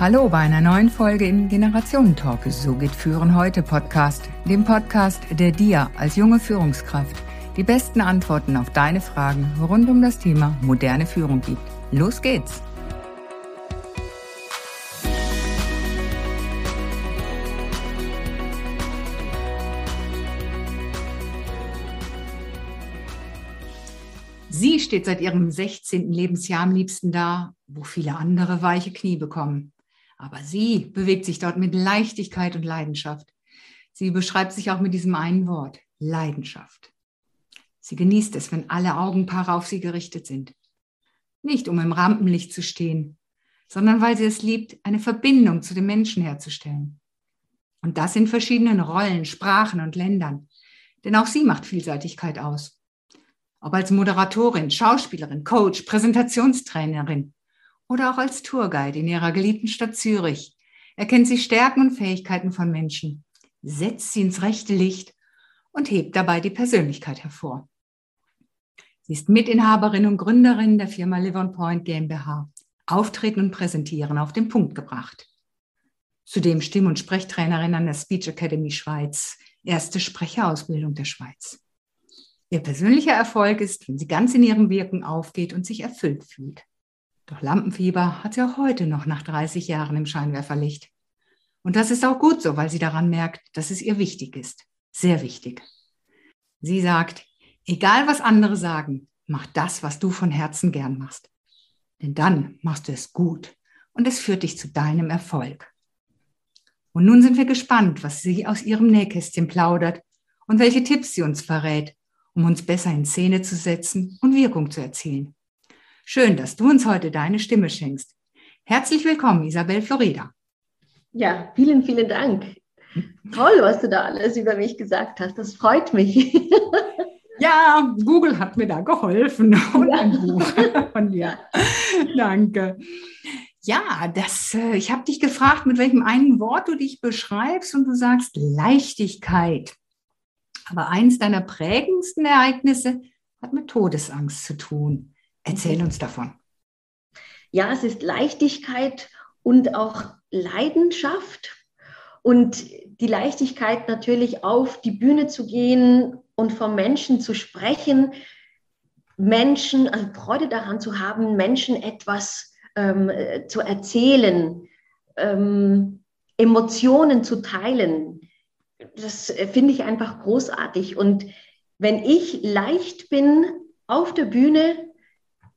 Hallo bei einer neuen Folge im Generationentalk. So geht Führen heute Podcast, dem Podcast, der dir als junge Führungskraft die besten Antworten auf deine Fragen rund um das Thema moderne Führung gibt. Los geht's! Sie steht seit ihrem 16. Lebensjahr am liebsten da, wo viele andere weiche Knie bekommen. Aber sie bewegt sich dort mit Leichtigkeit und Leidenschaft. Sie beschreibt sich auch mit diesem einen Wort, Leidenschaft. Sie genießt es, wenn alle Augenpaare auf sie gerichtet sind. Nicht um im Rampenlicht zu stehen, sondern weil sie es liebt, eine Verbindung zu den Menschen herzustellen. Und das in verschiedenen Rollen, Sprachen und Ländern. Denn auch sie macht Vielseitigkeit aus. Ob als Moderatorin, Schauspielerin, Coach, Präsentationstrainerin oder auch als Tourguide in ihrer geliebten Stadt Zürich erkennt sie Stärken und Fähigkeiten von Menschen, setzt sie ins rechte Licht und hebt dabei die Persönlichkeit hervor. Sie ist Mitinhaberin und Gründerin der Firma Live on Point GmbH. Auftreten und Präsentieren auf den Punkt gebracht. Zudem Stimm- und Sprechtrainerin an der Speech Academy Schweiz, erste Sprecherausbildung der Schweiz. Ihr persönlicher Erfolg ist, wenn sie ganz in ihrem Wirken aufgeht und sich erfüllt fühlt. Doch Lampenfieber hat sie auch heute noch nach 30 Jahren im Scheinwerferlicht. Und das ist auch gut so, weil sie daran merkt, dass es ihr wichtig ist. Sehr wichtig. Sie sagt, Egal was andere sagen, mach das, was du von Herzen gern machst. Denn dann machst du es gut und es führt dich zu deinem Erfolg. Und nun sind wir gespannt, was sie aus ihrem Nähkästchen plaudert und welche Tipps sie uns verrät, um uns besser in Szene zu setzen und Wirkung zu erzielen. Schön, dass du uns heute deine Stimme schenkst. Herzlich willkommen, Isabel Florida. Ja, vielen, vielen Dank. Toll, was du da alles über mich gesagt hast. Das freut mich. Ja, Google hat mir da geholfen und ja. ein Buch von dir. Danke. Ja, das, äh, ich habe dich gefragt, mit welchem einen Wort du dich beschreibst und du sagst Leichtigkeit. Aber eines deiner prägendsten Ereignisse hat mit Todesangst zu tun. Erzähl uns davon. Ja, es ist Leichtigkeit und auch Leidenschaft und die Leichtigkeit natürlich auf die Bühne zu gehen und vom Menschen zu sprechen, Menschen, also Freude daran zu haben, Menschen etwas ähm, zu erzählen, ähm, Emotionen zu teilen. Das äh, finde ich einfach großartig. Und wenn ich leicht bin auf der Bühne,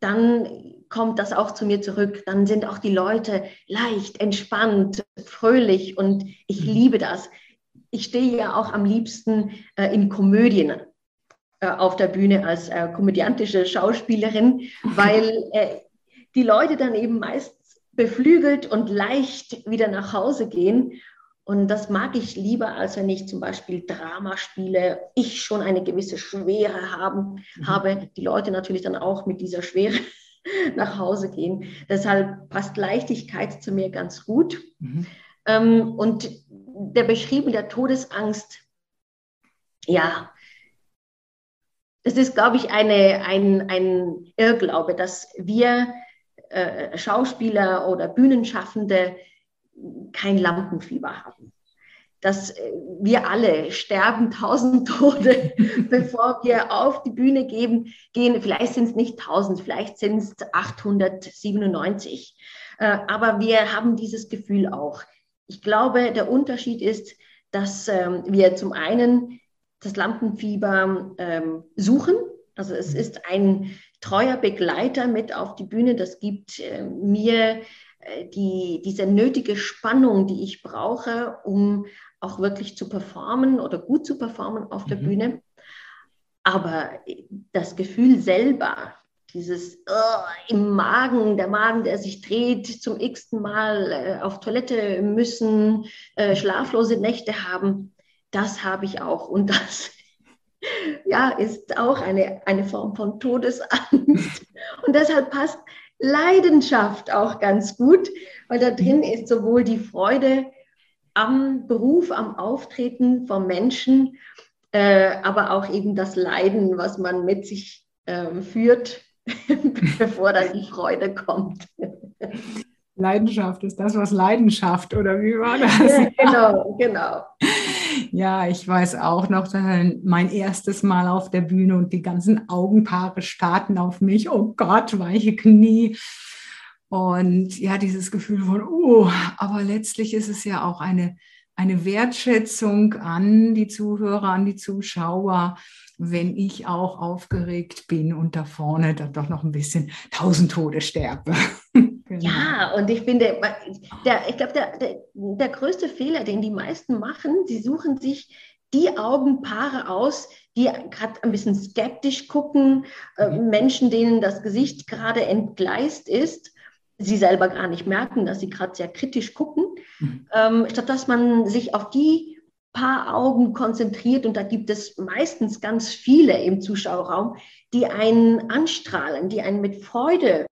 dann kommt das auch zu mir zurück. Dann sind auch die Leute leicht, entspannt, fröhlich und ich mhm. liebe das ich stehe ja auch am liebsten äh, in Komödien äh, auf der Bühne als äh, komödiantische Schauspielerin, weil äh, die Leute dann eben meist beflügelt und leicht wieder nach Hause gehen. Und das mag ich lieber, als wenn ich zum Beispiel Drama spiele, ich schon eine gewisse Schwere haben, mhm. habe, die Leute natürlich dann auch mit dieser Schwere nach Hause gehen. Deshalb passt Leichtigkeit zu mir ganz gut. Mhm. Ähm, und der beschrieben der Todesangst, ja, das ist, glaube ich, eine, ein, ein Irrglaube, dass wir äh, Schauspieler oder Bühnenschaffende kein Lampenfieber haben. Dass äh, wir alle sterben tausend Tode, bevor wir auf die Bühne geben, gehen. Vielleicht sind es nicht tausend, vielleicht sind es 897. Äh, aber wir haben dieses Gefühl auch ich glaube, der Unterschied ist, dass ähm, wir zum einen das Lampenfieber ähm, suchen. Also es ist ein treuer Begleiter mit auf die Bühne. Das gibt äh, mir die, diese nötige Spannung, die ich brauche, um auch wirklich zu performen oder gut zu performen auf der mhm. Bühne. Aber das Gefühl selber, dieses oh, im Magen, der Magen, der sich dreht, zum x-ten Mal äh, auf Toilette müssen, äh, schlaflose Nächte haben, das habe ich auch. Und das ja, ist auch eine, eine Form von Todesangst. Und deshalb passt Leidenschaft auch ganz gut, weil da drin ist sowohl die Freude am Beruf, am Auftreten vom Menschen, äh, aber auch eben das Leiden, was man mit sich äh, führt bevor dann die Freude kommt. Leidenschaft ist das, was Leidenschaft oder wie war das? Ja, genau, genau. Ja, ich weiß auch noch, mein erstes Mal auf der Bühne und die ganzen Augenpaare starten auf mich. Oh Gott, weiche Knie. Und ja, dieses Gefühl von, oh, aber letztlich ist es ja auch eine, eine Wertschätzung an die Zuhörer, an die Zuschauer, wenn ich auch aufgeregt bin und da vorne dann doch noch ein bisschen tausend Tode sterbe. Genau. Ja, und ich finde, der, ich glaube, der, der, der größte Fehler, den die meisten machen, sie suchen sich die Augenpaare aus, die gerade ein bisschen skeptisch gucken, äh, mhm. Menschen, denen das Gesicht gerade entgleist ist sie selber gar nicht merken, dass sie gerade sehr kritisch gucken, mhm. ähm, statt dass man sich auf die paar Augen konzentriert und da gibt es meistens ganz viele im Zuschauerraum, die einen anstrahlen, die einen mit Freude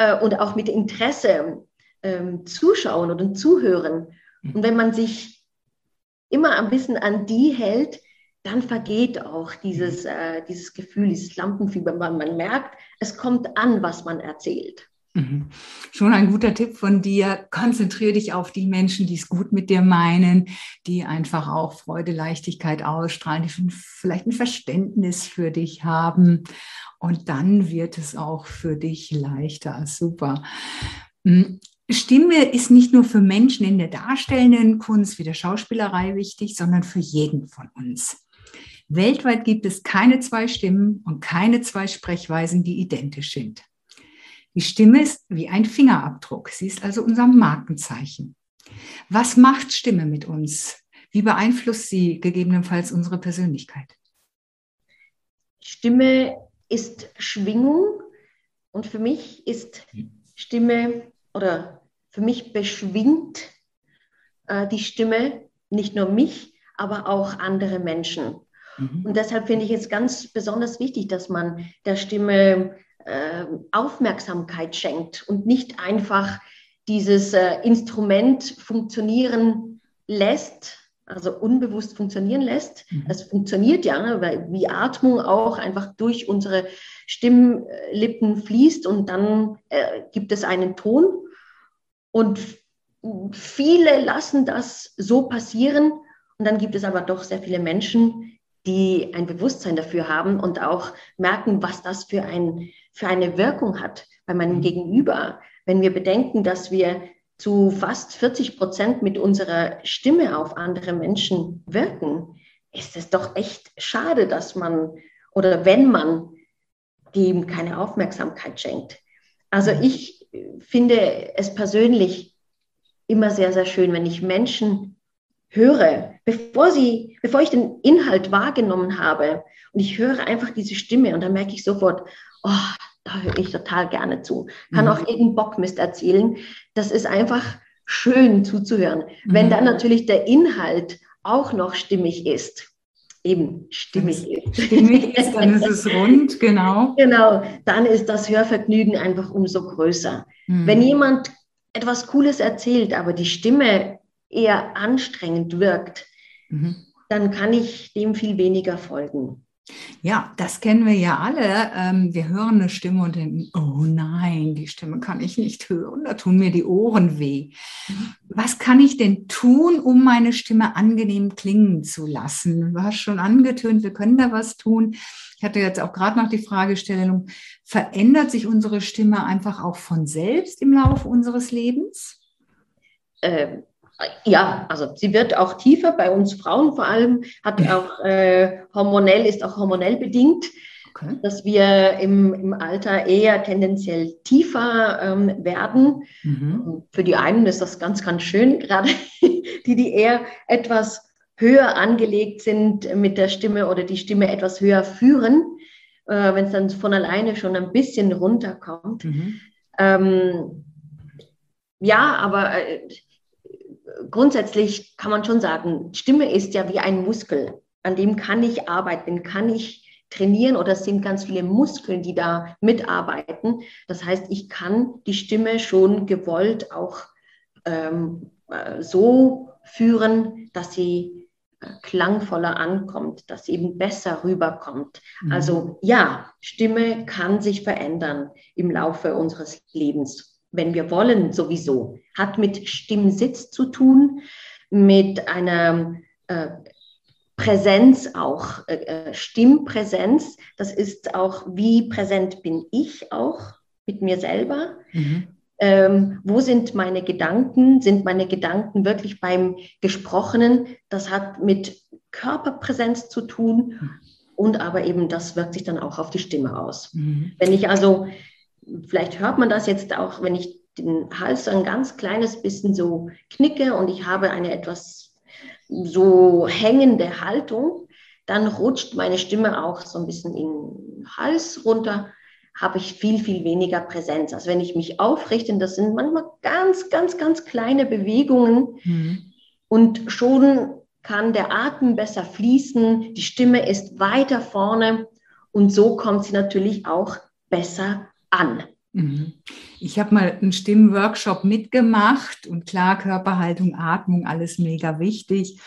äh, und auch mit Interesse äh, zuschauen oder zuhören. Mhm. Und wenn man sich immer ein bisschen an die hält, dann vergeht auch dieses, mhm. äh, dieses Gefühl, dieses Lampenfieber. Man, man merkt, es kommt an, was man erzählt. Mhm. Schon ein guter Tipp von dir. Konzentriere dich auf die Menschen, die es gut mit dir meinen, die einfach auch Freude, Leichtigkeit ausstrahlen, die vielleicht ein Verständnis für dich haben. Und dann wird es auch für dich leichter. Super. Mhm. Stimme ist nicht nur für Menschen in der darstellenden Kunst wie der Schauspielerei wichtig, sondern für jeden von uns. Weltweit gibt es keine zwei Stimmen und keine zwei Sprechweisen, die identisch sind. Die Stimme ist wie ein Fingerabdruck. Sie ist also unser Markenzeichen. Was macht Stimme mit uns? Wie beeinflusst sie gegebenenfalls unsere Persönlichkeit? Stimme ist Schwingung und für mich ist Stimme oder für mich beschwingt äh, die Stimme nicht nur mich, aber auch andere Menschen. Mhm. Und deshalb finde ich es ganz besonders wichtig, dass man der Stimme äh, Aufmerksamkeit schenkt und nicht einfach dieses äh, Instrument funktionieren lässt, also unbewusst funktionieren lässt. Mhm. Es funktioniert ja, ne, weil wie Atmung auch einfach durch unsere Stimmlippen fließt und dann äh, gibt es einen Ton. Und viele lassen das so passieren. Und dann gibt es aber doch sehr viele Menschen, die ein Bewusstsein dafür haben und auch merken, was das für, ein, für eine Wirkung hat bei meinem mhm. Gegenüber. Wenn wir bedenken, dass wir zu fast 40 Prozent mit unserer Stimme auf andere Menschen wirken, ist es doch echt schade, dass man oder wenn man dem keine Aufmerksamkeit schenkt. Also ich finde es persönlich immer sehr, sehr schön, wenn ich Menschen höre, bevor, sie, bevor ich den Inhalt wahrgenommen habe und ich höre einfach diese Stimme und dann merke ich sofort, oh, da höre ich total gerne zu. Kann mhm. auch jeden Bockmist erzählen. Das ist einfach schön zuzuhören. Mhm. Wenn dann natürlich der Inhalt auch noch stimmig ist, eben stimmig ist. Stimmig ist, dann ist es rund, genau. Genau, dann ist das Hörvergnügen einfach umso größer. Mhm. Wenn jemand etwas Cooles erzählt, aber die Stimme eher anstrengend wirkt, mhm. dann kann ich dem viel weniger folgen. Ja, das kennen wir ja alle. Ähm, wir hören eine Stimme und denken, oh nein, die Stimme kann ich nicht hören, da tun mir die Ohren weh. Mhm. Was kann ich denn tun, um meine Stimme angenehm klingen zu lassen? Du hast schon angetönt, wir können da was tun. Ich hatte jetzt auch gerade noch die Fragestellung, verändert sich unsere Stimme einfach auch von selbst im Laufe unseres Lebens? Ähm, ja, also sie wird auch tiefer, bei uns Frauen vor allem, hat auch äh, hormonell, ist auch hormonell bedingt, okay. dass wir im, im Alter eher tendenziell tiefer ähm, werden. Mhm. Für die einen ist das ganz, ganz schön, gerade die, die eher etwas höher angelegt sind mit der Stimme oder die Stimme etwas höher führen, äh, wenn es dann von alleine schon ein bisschen runterkommt. Mhm. Ähm, ja, aber äh, grundsätzlich kann man schon sagen, Stimme ist ja wie ein Muskel, an dem kann ich arbeiten, kann ich trainieren oder es sind ganz viele Muskeln, die da mitarbeiten. Das heißt, ich kann die Stimme schon gewollt auch ähm, äh, so führen, dass sie äh, klangvoller ankommt, dass sie eben besser rüberkommt. Mhm. Also ja, Stimme kann sich verändern im Laufe unseres Lebens. wenn wir wollen, sowieso. Hat mit Stimmsitz zu tun, mit einer äh, Präsenz auch, äh, äh, Stimmpräsenz. Das ist auch, wie präsent bin ich auch mit mir selber. Mhm. Ähm, wo sind meine Gedanken? Sind meine Gedanken wirklich beim Gesprochenen? Das hat mit Körperpräsenz zu tun und aber eben das wirkt sich dann auch auf die Stimme aus. Mhm. Wenn ich also, vielleicht hört man das jetzt auch, wenn ich den Hals ein ganz kleines bisschen so knicke und ich habe eine etwas so hängende Haltung, dann rutscht meine Stimme auch so ein bisschen in den Hals runter, habe ich viel, viel weniger Präsenz. Also wenn ich mich aufrichte, das sind manchmal ganz, ganz, ganz kleine Bewegungen mhm. und schon kann der Atem besser fließen, die Stimme ist weiter vorne und so kommt sie natürlich auch besser an. Mhm. Ich habe mal einen Stimmworkshop mitgemacht und klar, Körperhaltung, Atmung, alles mega wichtig.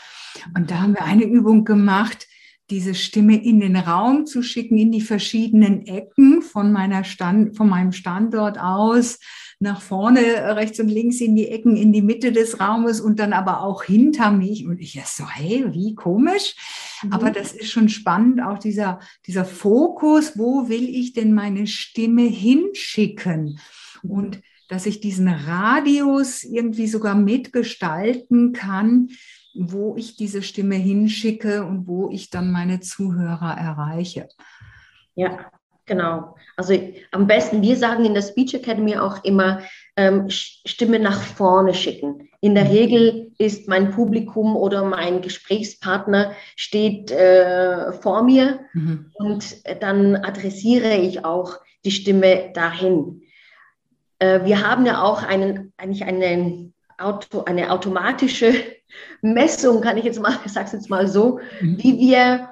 Und da haben wir eine Übung gemacht, diese Stimme in den Raum zu schicken, in die verschiedenen Ecken von, meiner Stand, von meinem Standort aus, nach vorne, rechts und links in die Ecken, in die Mitte des Raumes und dann aber auch hinter mich. Und ich so, hey, wie komisch. Mhm. Aber das ist schon spannend, auch dieser, dieser Fokus, wo will ich denn meine Stimme hinschicken? Und dass ich diesen Radius irgendwie sogar mitgestalten kann, wo ich diese Stimme hinschicke und wo ich dann meine Zuhörer erreiche. Ja, genau. Also am besten, wir sagen in der Speech Academy auch immer, ähm, Stimme nach vorne schicken. In der mhm. Regel ist mein Publikum oder mein Gesprächspartner steht äh, vor mir mhm. und dann adressiere ich auch die Stimme dahin. Äh, wir haben ja auch einen, eigentlich eine, Auto, eine automatische Messung, kann ich jetzt mal, ich sage es jetzt mal so, mhm. wie wir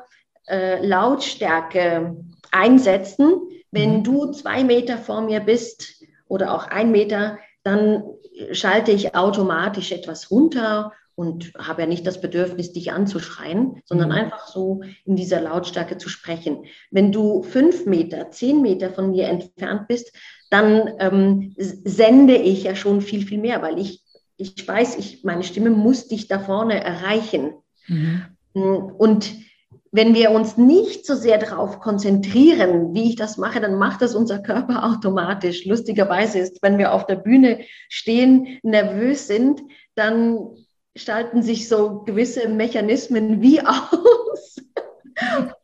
äh, Lautstärke einsetzen. Wenn mhm. du zwei Meter vor mir bist oder auch ein Meter, dann schalte ich automatisch etwas runter und habe ja nicht das Bedürfnis, dich anzuschreien, sondern mhm. einfach so in dieser Lautstärke zu sprechen. Wenn du fünf Meter, zehn Meter von mir entfernt bist, dann ähm, sende ich ja schon viel, viel mehr, weil ich ich weiß, ich, meine Stimme muss dich da vorne erreichen. Mhm. Und wenn wir uns nicht so sehr darauf konzentrieren, wie ich das mache, dann macht das unser Körper automatisch. Lustigerweise ist, wenn wir auf der Bühne stehen, nervös sind, dann schalten sich so gewisse Mechanismen wie aus.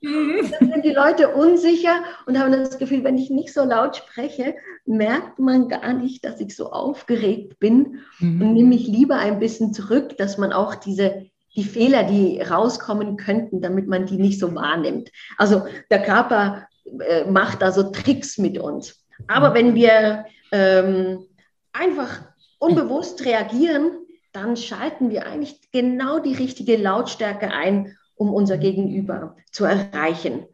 Mhm. Dann sind die Leute unsicher und haben das Gefühl, wenn ich nicht so laut spreche, merkt man gar nicht, dass ich so aufgeregt bin mhm. und nehme mich lieber ein bisschen zurück, dass man auch diese die Fehler, die rauskommen könnten, damit man die nicht so wahrnimmt. Also der Körper äh, macht da so Tricks mit uns. Aber wenn wir ähm, einfach unbewusst reagieren, dann schalten wir eigentlich genau die richtige Lautstärke ein, um unser Gegenüber zu erreichen.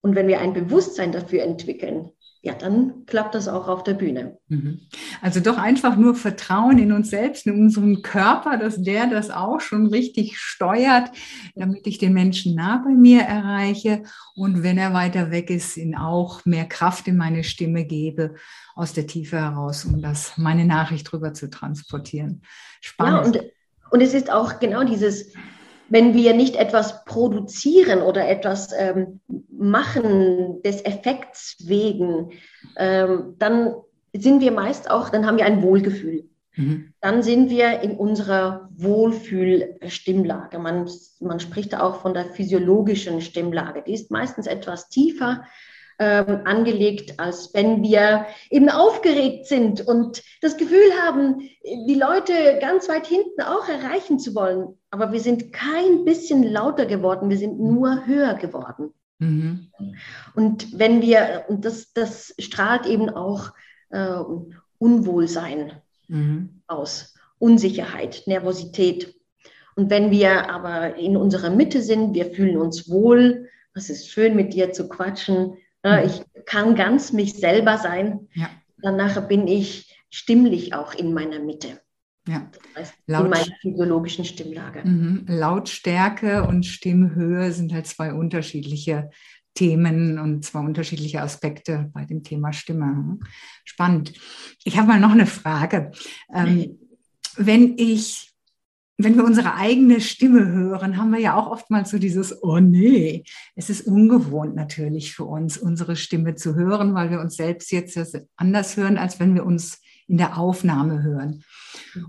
Und wenn wir ein Bewusstsein dafür entwickeln, ja, dann klappt das auch auf der Bühne. Mhm. Also doch einfach nur Vertrauen in uns selbst, in unseren Körper, dass der das auch schon richtig steuert, damit ich den Menschen nah bei mir erreiche und wenn er weiter weg ist, ihn auch mehr Kraft in meine Stimme gebe, aus der Tiefe heraus, um das meine Nachricht drüber zu transportieren. Spannend. Ja, und, und es ist auch genau dieses, wenn wir nicht etwas produzieren oder etwas ähm, machen des Effekts wegen, ähm, dann sind wir meist auch, dann haben wir ein Wohlgefühl. Mhm. Dann sind wir in unserer Wohlfühlstimmlage. Man, man spricht da auch von der physiologischen Stimmlage. Die ist meistens etwas tiefer ähm, angelegt, als wenn wir eben aufgeregt sind und das Gefühl haben, die Leute ganz weit hinten auch erreichen zu wollen. Aber wir sind kein bisschen lauter geworden, wir sind nur höher geworden. Mhm. Und wenn wir, und das, das strahlt eben auch äh, Unwohlsein mhm. aus, Unsicherheit, Nervosität. Und wenn wir aber in unserer Mitte sind, wir fühlen uns wohl, es ist schön mit dir zu quatschen, Mhm. Ich kann ganz mich selber sein. Ja. Danach bin ich stimmlich auch in meiner Mitte. Ja. Das heißt, Laut in meiner physiologischen Stimmlage. Mhm. Lautstärke und Stimmhöhe sind halt zwei unterschiedliche Themen und zwar unterschiedliche Aspekte bei dem Thema Stimme. Spannend. Ich habe mal noch eine Frage. Ähm, wenn ich wenn wir unsere eigene Stimme hören, haben wir ja auch oftmals so dieses, oh nee, es ist ungewohnt natürlich für uns, unsere Stimme zu hören, weil wir uns selbst jetzt anders hören, als wenn wir uns in der Aufnahme hören.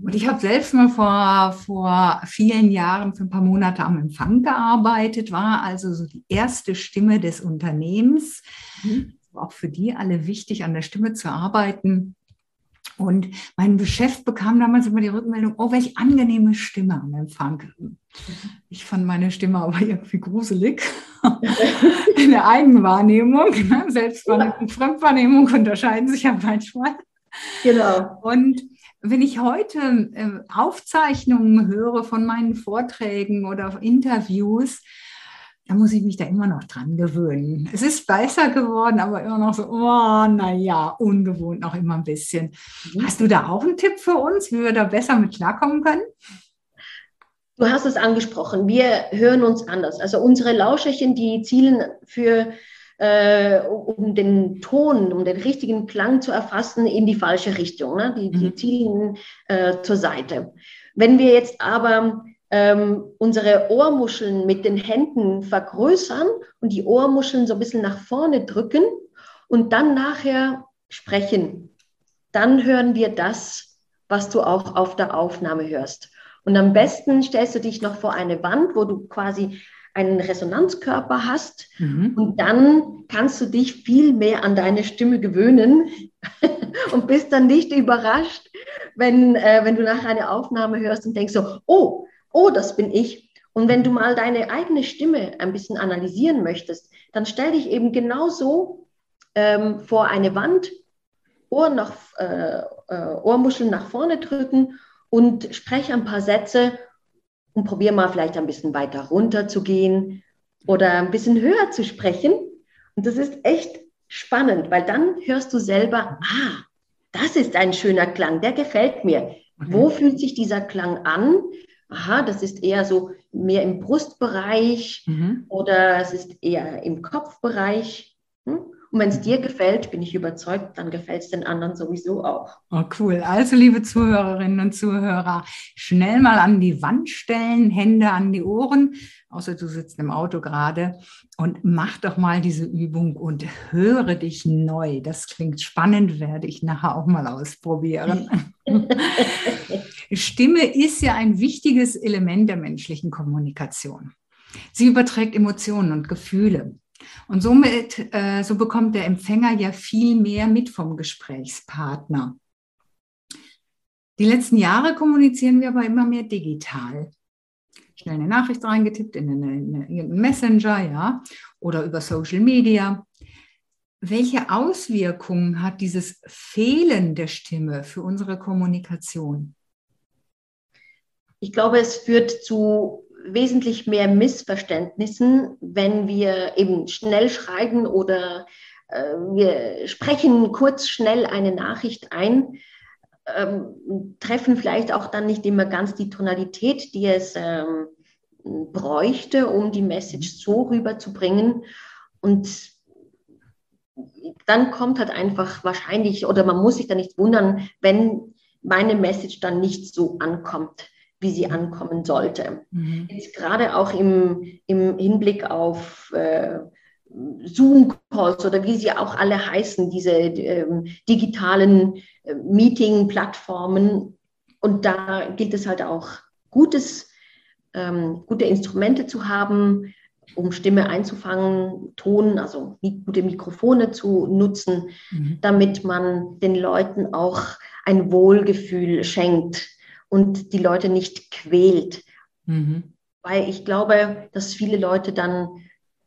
Und ich habe selbst mal vor, vor vielen Jahren, für ein paar Monate am Empfang gearbeitet, war also so die erste Stimme des Unternehmens. Mhm. Auch für die alle wichtig, an der Stimme zu arbeiten. Und mein Chef bekam damals immer die Rückmeldung, oh, welch angenehme Stimme am Empfang. Ich fand meine Stimme aber irgendwie gruselig. In der Eigenwahrnehmung, ne? Selbstwahrnehmung und Fremdwahrnehmung unterscheiden sich ja manchmal. Genau. Und wenn ich heute äh, Aufzeichnungen höre von meinen Vorträgen oder Interviews, da muss ich mich da immer noch dran gewöhnen. Es ist besser geworden, aber immer noch so, oh, naja, ungewohnt noch immer ein bisschen. Mhm. Hast du da auch einen Tipp für uns, wie wir da besser mit klarkommen können? Du hast es angesprochen, wir hören uns anders. Also unsere Lauscherchen, die zielen für, äh, um den Ton, um den richtigen Klang zu erfassen, in die falsche Richtung. Ne? Die, die mhm. zielen äh, zur Seite. Wenn wir jetzt aber ähm, unsere Ohrmuscheln mit den Händen vergrößern und die Ohrmuscheln so ein bisschen nach vorne drücken und dann nachher sprechen. Dann hören wir das, was du auch auf der Aufnahme hörst. Und am besten stellst du dich noch vor eine Wand, wo du quasi einen Resonanzkörper hast mhm. und dann kannst du dich viel mehr an deine Stimme gewöhnen und bist dann nicht überrascht, wenn, äh, wenn du nachher eine Aufnahme hörst und denkst so, oh, oh, das bin ich. Und wenn du mal deine eigene Stimme ein bisschen analysieren möchtest, dann stell dich eben genauso ähm, vor eine Wand, Ohr nach, äh, äh, Ohrmuscheln nach vorne drücken und spreche ein paar Sätze und probiere mal vielleicht ein bisschen weiter runter zu gehen oder ein bisschen höher zu sprechen. Und das ist echt spannend, weil dann hörst du selber, ah, das ist ein schöner Klang, der gefällt mir. Wo fühlt sich dieser Klang an? Aha, das ist eher so mehr im Brustbereich mhm. oder es ist eher im Kopfbereich. Hm? Und wenn es dir gefällt, bin ich überzeugt, dann gefällt es den anderen sowieso auch. Oh, cool. Also, liebe Zuhörerinnen und Zuhörer, schnell mal an die Wand stellen, Hände an die Ohren, außer du sitzt im Auto gerade, und mach doch mal diese Übung und höre dich neu. Das klingt spannend, werde ich nachher auch mal ausprobieren. Stimme ist ja ein wichtiges Element der menschlichen Kommunikation. Sie überträgt Emotionen und Gefühle. Und somit, äh, so bekommt der Empfänger ja viel mehr mit vom Gesprächspartner. Die letzten Jahre kommunizieren wir aber immer mehr digital. Schnell eine Nachricht reingetippt in einen Messenger, ja, oder über Social Media. Welche Auswirkungen hat dieses Fehlen der Stimme für unsere Kommunikation? Ich glaube, es führt zu wesentlich mehr Missverständnissen, wenn wir eben schnell schreiben oder äh, wir sprechen kurz schnell eine Nachricht ein, ähm, treffen vielleicht auch dann nicht immer ganz die Tonalität, die es ähm, bräuchte, um die Message so rüberzubringen. Und dann kommt halt einfach wahrscheinlich, oder man muss sich da nicht wundern, wenn meine Message dann nicht so ankommt wie sie ankommen sollte. Mhm. Jetzt gerade auch im, im Hinblick auf äh, Zoom-Calls oder wie sie auch alle heißen, diese ähm, digitalen äh, Meeting-Plattformen. Und da gilt es halt auch, gutes, ähm, gute Instrumente zu haben, um Stimme einzufangen, Ton, also gute Mikrofone zu nutzen, mhm. damit man den Leuten auch ein Wohlgefühl schenkt und die Leute nicht quält. Mhm. Weil ich glaube, dass viele Leute dann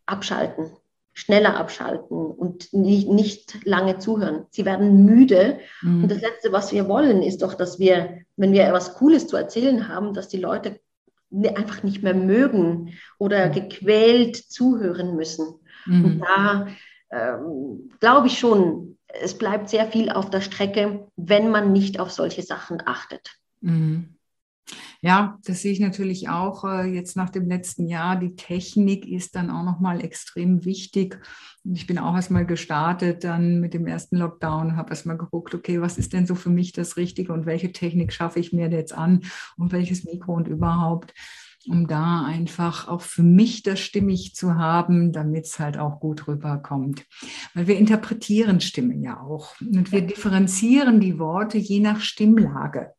abschalten, schneller abschalten und nicht, nicht lange zuhören. Sie werden müde. Mhm. Und das Letzte, was wir wollen, ist doch, dass wir, wenn wir etwas Cooles zu erzählen haben, dass die Leute einfach nicht mehr mögen oder mhm. gequält zuhören müssen. Mhm. Und da ähm, glaube ich schon, es bleibt sehr viel auf der Strecke, wenn man nicht auf solche Sachen achtet. Mhm. Ja, das sehe ich natürlich auch äh, jetzt nach dem letzten Jahr. Die Technik ist dann auch nochmal extrem wichtig. Ich bin auch erstmal gestartet dann mit dem ersten Lockdown, habe erstmal geguckt, okay, was ist denn so für mich das Richtige und welche Technik schaffe ich mir jetzt an und welches Mikro und überhaupt, um da einfach auch für mich das stimmig zu haben, damit es halt auch gut rüberkommt. Weil wir interpretieren Stimmen ja auch und wir differenzieren die Worte je nach Stimmlage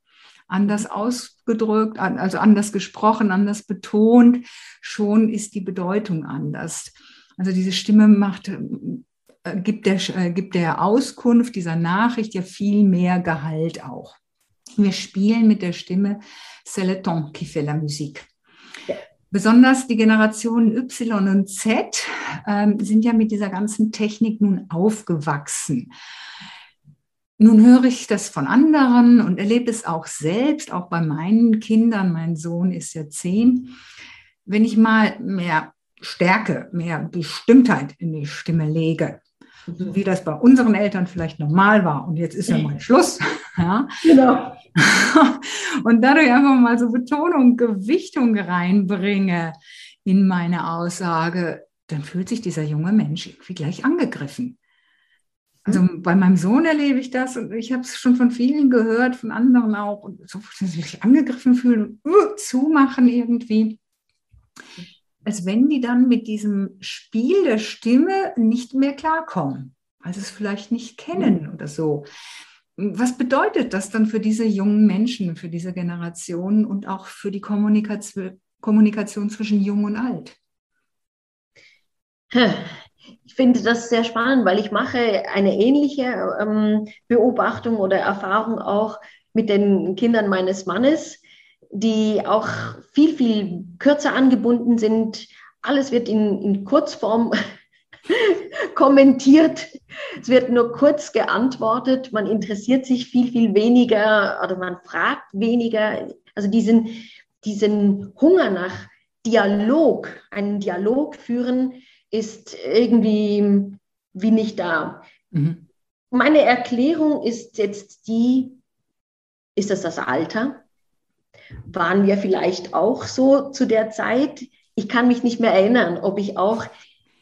anders ausgedrückt, also anders gesprochen, anders betont, schon ist die Bedeutung anders. Also diese Stimme macht, äh, gibt, der, äh, gibt der Auskunft dieser Nachricht ja viel mehr Gehalt auch. Wir spielen mit der Stimme C'est le ton qui fait la musique. Besonders die Generationen Y und Z ähm, sind ja mit dieser ganzen Technik nun aufgewachsen. Nun höre ich das von anderen und erlebe es auch selbst, auch bei meinen Kindern. Mein Sohn ist ja zehn. Wenn ich mal mehr Stärke, mehr Bestimmtheit in die Stimme lege, so wie das bei unseren Eltern vielleicht normal war und jetzt ist ja mal Schluss. Ja? Genau. Und dadurch einfach mal so Betonung, Gewichtung reinbringe in meine Aussage, dann fühlt sich dieser junge Mensch irgendwie gleich angegriffen. Also bei meinem Sohn erlebe ich das und ich habe es schon von vielen gehört, von anderen auch, und so dass sie sich angegriffen fühlen uh, zumachen irgendwie. Als wenn die dann mit diesem Spiel der Stimme nicht mehr klarkommen, weil sie es vielleicht nicht kennen oder so. Was bedeutet das dann für diese jungen Menschen, für diese Generation und auch für die Kommunikation, Kommunikation zwischen Jung und Alt? Ich finde das sehr spannend, weil ich mache eine ähnliche ähm, Beobachtung oder Erfahrung auch mit den Kindern meines Mannes, die auch viel, viel kürzer angebunden sind. Alles wird in, in Kurzform kommentiert. Es wird nur kurz geantwortet. Man interessiert sich viel, viel weniger oder man fragt weniger. Also diesen, diesen Hunger nach Dialog, einen Dialog führen, ist irgendwie wie nicht da. Mhm. Meine Erklärung ist jetzt die, ist das das Alter? Waren wir vielleicht auch so zu der Zeit? Ich kann mich nicht mehr erinnern, ob ich auch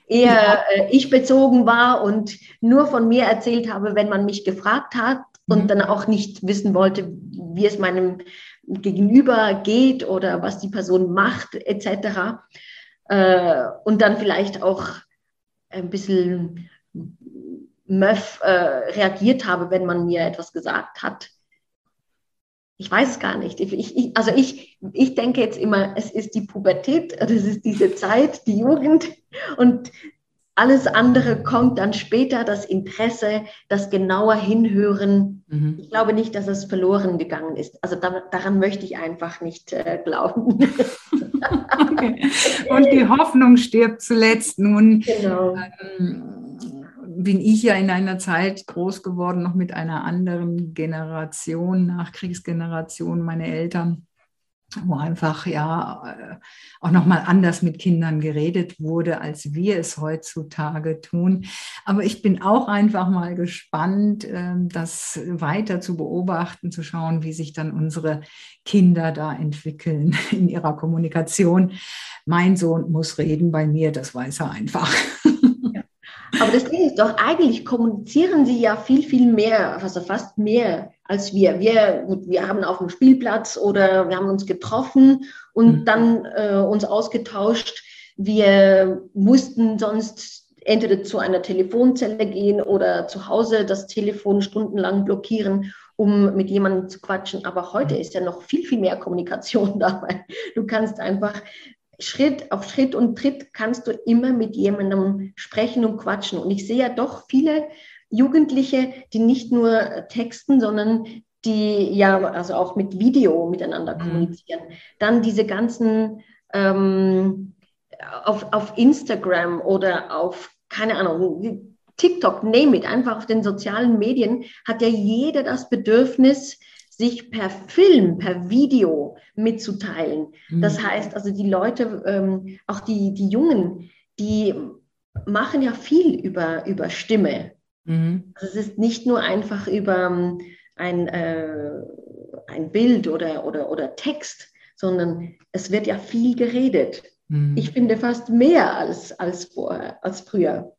eher ja. äh, ich bezogen war und nur von mir erzählt habe, wenn man mich gefragt hat mhm. und dann auch nicht wissen wollte, wie es meinem Gegenüber geht oder was die Person macht etc äh, und dann vielleicht auch ein bisschen Möff äh, reagiert habe, wenn man mir etwas gesagt hat. Ich weiß gar nicht. Ich, ich, also ich, ich denke jetzt immer, es ist die Pubertät, das ist diese Zeit, die Jugend und alles andere kommt dann später, das Interesse, das genauer Hinhören. Mhm. Ich glaube nicht, dass es verloren gegangen ist. Also da, daran möchte ich einfach nicht äh, glauben. okay. Und die Hoffnung stirbt zuletzt. Nun genau. ähm, bin ich ja in einer Zeit groß geworden, noch mit einer anderen Generation, Nachkriegsgeneration, meine Eltern wo einfach ja äh, auch nochmal anders mit Kindern geredet wurde, als wir es heutzutage tun. Aber ich bin auch einfach mal gespannt, ähm, das weiter zu beobachten, zu schauen, wie sich dann unsere Kinder da entwickeln in ihrer Kommunikation. Mein Sohn muss reden bei mir, das weiß er einfach. Aber das Ding ist doch, eigentlich kommunizieren sie ja viel, viel mehr, also fast mehr als wir. Wir, gut, wir haben auf dem Spielplatz oder wir haben uns getroffen und mhm. dann äh, uns ausgetauscht. Wir mussten sonst entweder zu einer Telefonzelle gehen oder zu Hause das Telefon stundenlang blockieren, um mit jemandem zu quatschen. Aber heute mhm. ist ja noch viel, viel mehr Kommunikation da. Du kannst einfach Schritt auf Schritt und Tritt kannst du immer mit jemandem sprechen und quatschen. Und ich sehe ja doch viele Jugendliche, die nicht nur texten, sondern die ja also auch mit Video miteinander mhm. kommunizieren. Dann diese ganzen ähm, auf, auf Instagram oder auf, keine Ahnung, TikTok, name it, einfach auf den sozialen Medien hat ja jeder das Bedürfnis, sich per Film, per Video mitzuteilen. Mhm. Das heißt, also die Leute, ähm, auch die, die Jungen, die machen ja viel über, über Stimme. Mhm. Also es ist nicht nur einfach über ähm, ein, äh, ein Bild oder, oder, oder Text, sondern es wird ja viel geredet. Mhm. Ich finde fast mehr als, als, vorher, als früher.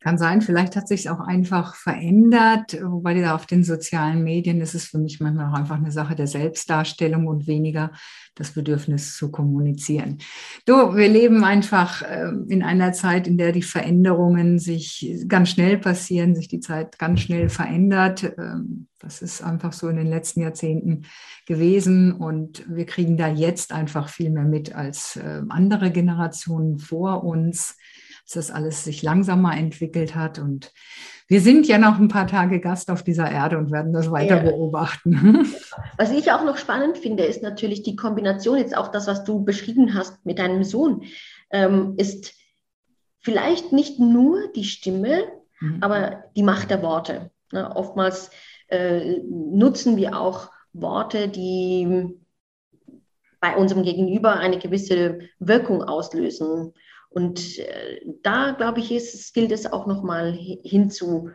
Kann sein, vielleicht hat sich auch einfach verändert, wobei da auf den sozialen Medien ist es für mich manchmal auch einfach eine Sache der Selbstdarstellung und weniger das Bedürfnis zu kommunizieren. Du, wir leben einfach ähm, in einer Zeit, in der die Veränderungen sich ganz schnell passieren, sich die Zeit ganz schnell verändert. Ähm, das ist einfach so in den letzten Jahrzehnten gewesen und wir kriegen da jetzt einfach viel mehr mit als ähm, andere Generationen vor uns dass das alles sich langsamer entwickelt hat. Und wir sind ja noch ein paar Tage Gast auf dieser Erde und werden das weiter ja. beobachten. Was ich auch noch spannend finde, ist natürlich die Kombination, jetzt auch das, was du beschrieben hast mit deinem Sohn, ähm, ist vielleicht nicht nur die Stimme, mhm. aber die Macht der Worte. Ne, oftmals äh, nutzen wir auch Worte, die bei unserem Gegenüber eine gewisse Wirkung auslösen. Und äh, da, glaube ich, ist, es gilt es auch nochmal hinzuhören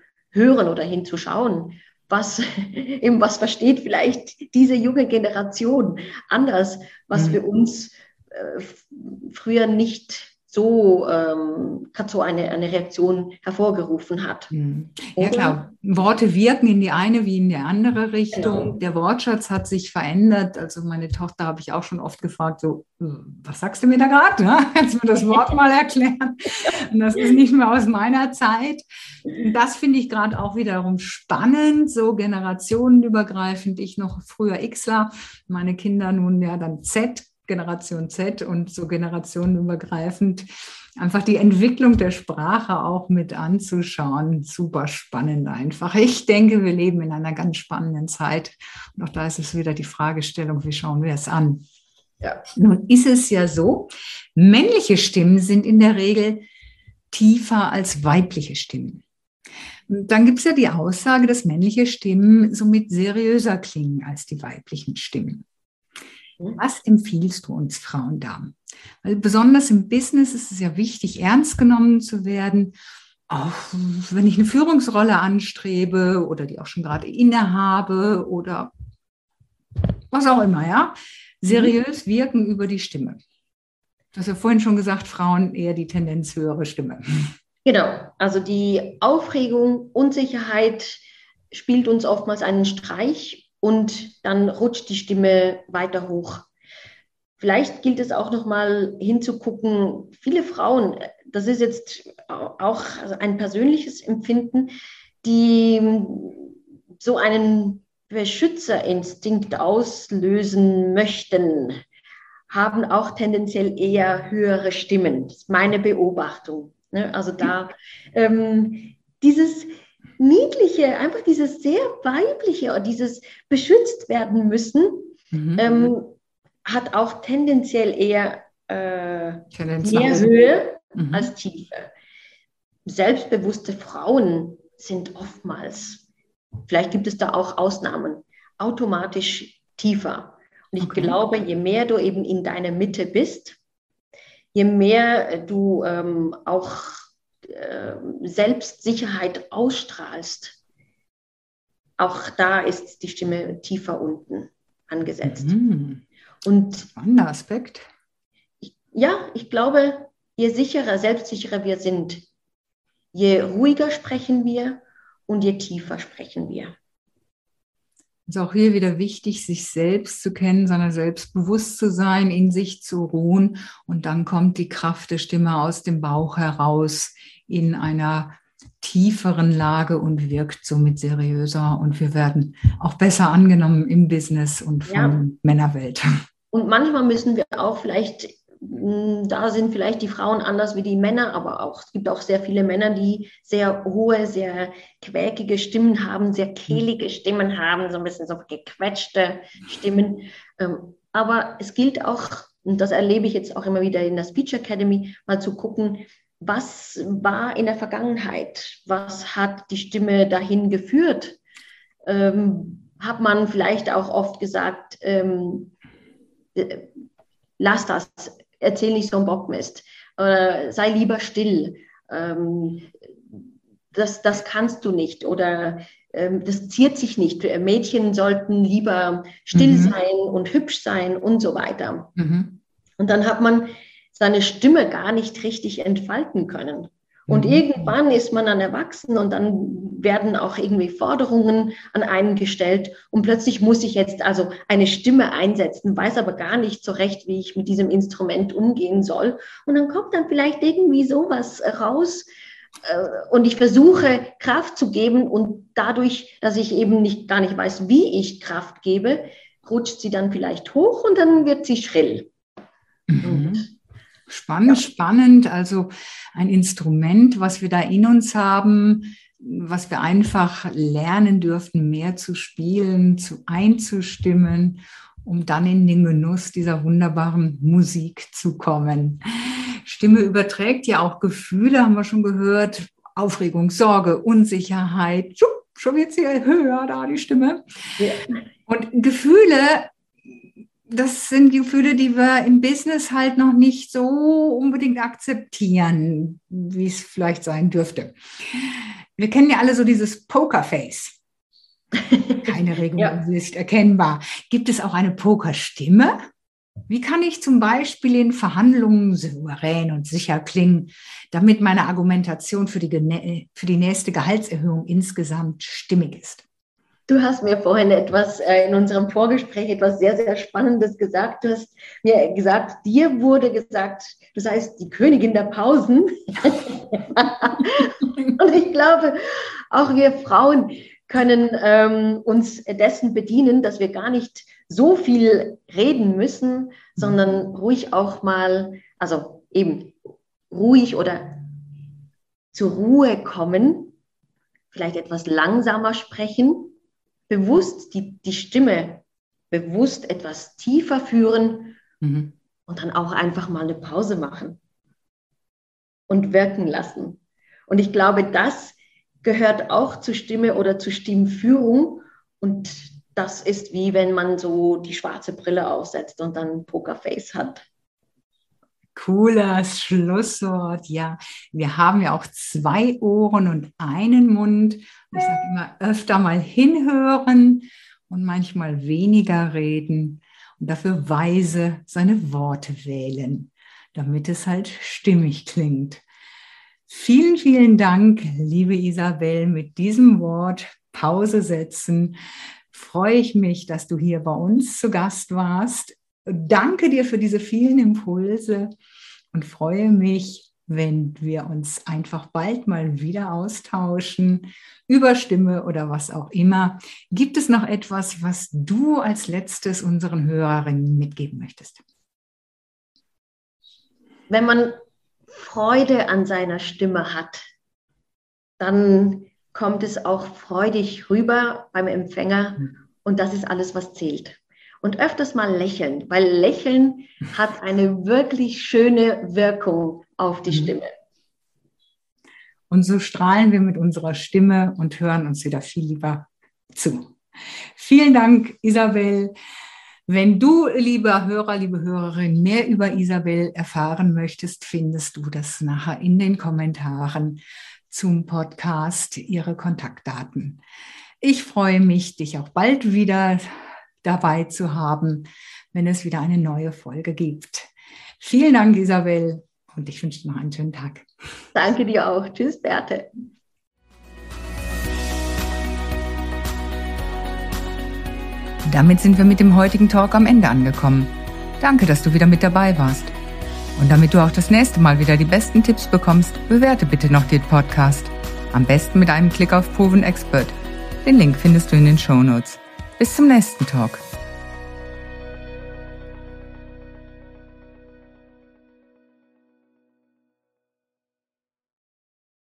oder hinzuschauen, was, eben was versteht vielleicht diese junge Generation anders, was mhm. für uns äh, früher nicht so, ähm, so eine, eine Reaktion hervorgerufen hat. Hm. Ja klar, Worte wirken in die eine wie in die andere Richtung. Genau. Der Wortschatz hat sich verändert. Also meine Tochter habe ich auch schon oft gefragt, so, was sagst du mir da gerade? Ne? Kannst du mir das Wort mal erklären? Und das ist nicht mehr aus meiner Zeit. Das finde ich gerade auch wiederum spannend, so generationenübergreifend. Ich noch früher Xler, meine Kinder nun ja dann Z Generation Z und so generationenübergreifend einfach die Entwicklung der Sprache auch mit anzuschauen. Super spannend einfach. Ich denke, wir leben in einer ganz spannenden Zeit. Und auch da ist es wieder die Fragestellung, wie schauen wir es an? Ja. Nun ist es ja so, männliche Stimmen sind in der Regel tiefer als weibliche Stimmen. Dann gibt es ja die Aussage, dass männliche Stimmen somit seriöser klingen als die weiblichen Stimmen. Was empfiehlst du uns Frauen da? Weil besonders im Business ist es ja wichtig, ernst genommen zu werden. Auch wenn ich eine Führungsrolle anstrebe oder die auch schon gerade innehabe oder was auch immer, ja. Seriös wirken über die Stimme. Du hast ja vorhin schon gesagt, Frauen eher die Tendenz höhere Stimme. Genau, also die Aufregung, Unsicherheit spielt uns oftmals einen Streich und dann rutscht die Stimme weiter hoch. Vielleicht gilt es auch nochmal hinzugucken, viele Frauen, das ist jetzt auch ein persönliches Empfinden, die so einen Beschützerinstinkt auslösen möchten, haben auch tendenziell eher höhere Stimmen. Das ist meine Beobachtung. Ne? Also da ähm, dieses Niedliche, einfach dieses sehr Weibliche, dieses beschützt werden müssen, mhm. ähm, hat auch tendenziell eher äh, mehr Höhe mhm. als Tiefe. Selbstbewusste Frauen sind oftmals, vielleicht gibt es da auch Ausnahmen, automatisch tiefer. Und ich okay. glaube, je mehr du eben in deiner Mitte bist, je mehr du ähm, auch äh, Selbstsicherheit ausstrahlst, auch da ist die Stimme tiefer unten angesetzt. Mhm. Und spannender Aspekt. Ich, ja, ich glaube, je sicherer, selbstsicherer wir sind, je ruhiger sprechen wir und je tiefer sprechen wir. Es ist auch hier wieder wichtig, sich selbst zu kennen, seiner selbstbewusst zu sein, in sich zu ruhen. Und dann kommt die Kraft der Stimme aus dem Bauch heraus in einer tieferen Lage und wirkt somit seriöser. Und wir werden auch besser angenommen im Business und von ja. Männerwelt. Und manchmal müssen wir auch vielleicht, da sind vielleicht die Frauen anders wie die Männer, aber auch, es gibt auch sehr viele Männer, die sehr hohe, sehr quäkige Stimmen haben, sehr kehlige Stimmen haben, so ein bisschen so gequetschte Stimmen. Ähm, aber es gilt auch, und das erlebe ich jetzt auch immer wieder in der Speech Academy, mal zu gucken, was war in der Vergangenheit? Was hat die Stimme dahin geführt? Ähm, hat man vielleicht auch oft gesagt, ähm, äh, lass das, erzähl nicht so einen Bockmist, oder sei lieber still, ähm, das, das kannst du nicht oder ähm, das ziert sich nicht. Mädchen sollten lieber still mhm. sein und hübsch sein und so weiter. Mhm. Und dann hat man seine Stimme gar nicht richtig entfalten können. Und mhm. irgendwann ist man dann erwachsen und dann werden auch irgendwie Forderungen an einen gestellt und plötzlich muss ich jetzt also eine Stimme einsetzen, weiß aber gar nicht so recht, wie ich mit diesem Instrument umgehen soll. Und dann kommt dann vielleicht irgendwie sowas raus, äh, und ich versuche Kraft zu geben und dadurch, dass ich eben nicht gar nicht weiß, wie ich Kraft gebe, rutscht sie dann vielleicht hoch und dann wird sie schrill. Mhm. Spannend, ja. spannend. Also ein Instrument, was wir da in uns haben, was wir einfach lernen dürften, mehr zu spielen, zu einzustimmen, um dann in den Genuss dieser wunderbaren Musik zu kommen. Stimme überträgt ja auch Gefühle, haben wir schon gehört. Aufregung, Sorge, Unsicherheit. Schon jetzt hier höher da die Stimme. Ja. Und Gefühle, das sind Gefühle, die wir im Business halt noch nicht so unbedingt akzeptieren, wie es vielleicht sein dürfte. Wir kennen ja alle so dieses Pokerface. Keine Regung ja. im Gesicht erkennbar. Gibt es auch eine Pokerstimme? Wie kann ich zum Beispiel in Verhandlungen souverän und sicher klingen, damit meine Argumentation für die, für die nächste Gehaltserhöhung insgesamt stimmig ist? Du hast mir vorhin etwas äh, in unserem Vorgespräch etwas sehr, sehr Spannendes gesagt. Du hast mir gesagt, dir wurde gesagt, du seist die Königin der Pausen. und ich glaube, auch wir Frauen können ähm, uns dessen bedienen, dass wir gar nicht so viel reden müssen, sondern ruhig auch mal, also eben ruhig oder zur Ruhe kommen, vielleicht etwas langsamer sprechen, bewusst die, die Stimme bewusst etwas tiefer führen mhm. und dann auch einfach mal eine Pause machen und wirken lassen. Und ich glaube, das gehört auch zur Stimme oder zur Stimmführung. Und das ist wie wenn man so die schwarze Brille aufsetzt und dann Pokerface hat. Cooles Schlusswort. Ja, wir haben ja auch zwei Ohren und einen Mund. Ich sage immer öfter mal hinhören und manchmal weniger reden und dafür weise seine Worte wählen, damit es halt stimmig klingt. Vielen, vielen Dank, liebe Isabel, mit diesem Wort Pause setzen. Freue ich mich, dass du hier bei uns zu Gast warst. Danke dir für diese vielen Impulse und freue mich, wenn wir uns einfach bald mal wieder austauschen über Stimme oder was auch immer. Gibt es noch etwas, was du als letztes unseren Hörerinnen mitgeben möchtest? Wenn man Freude an seiner Stimme hat, dann kommt es auch freudig rüber beim Empfänger hm. und das ist alles, was zählt. Und öfters mal lächeln, weil Lächeln hat eine wirklich schöne Wirkung auf die hm. Stimme. Und so strahlen wir mit unserer Stimme und hören uns wieder viel lieber zu. Vielen Dank, Isabel. Wenn du, lieber Hörer, liebe Hörerin, mehr über Isabel erfahren möchtest, findest du das nachher in den Kommentaren zum Podcast, ihre Kontaktdaten. Ich freue mich, dich auch bald wieder dabei zu haben, wenn es wieder eine neue Folge gibt. Vielen Dank, Isabel, und ich wünsche dir noch einen schönen Tag. Danke dir auch. Tschüss, Berthe. Damit sind wir mit dem heutigen Talk am Ende angekommen. Danke, dass du wieder mit dabei warst. Und damit du auch das nächste Mal wieder die besten Tipps bekommst, bewerte bitte noch den Podcast. Am besten mit einem Klick auf Proven Expert. Den Link findest du in den Show Notes. Bis zum nächsten Talk.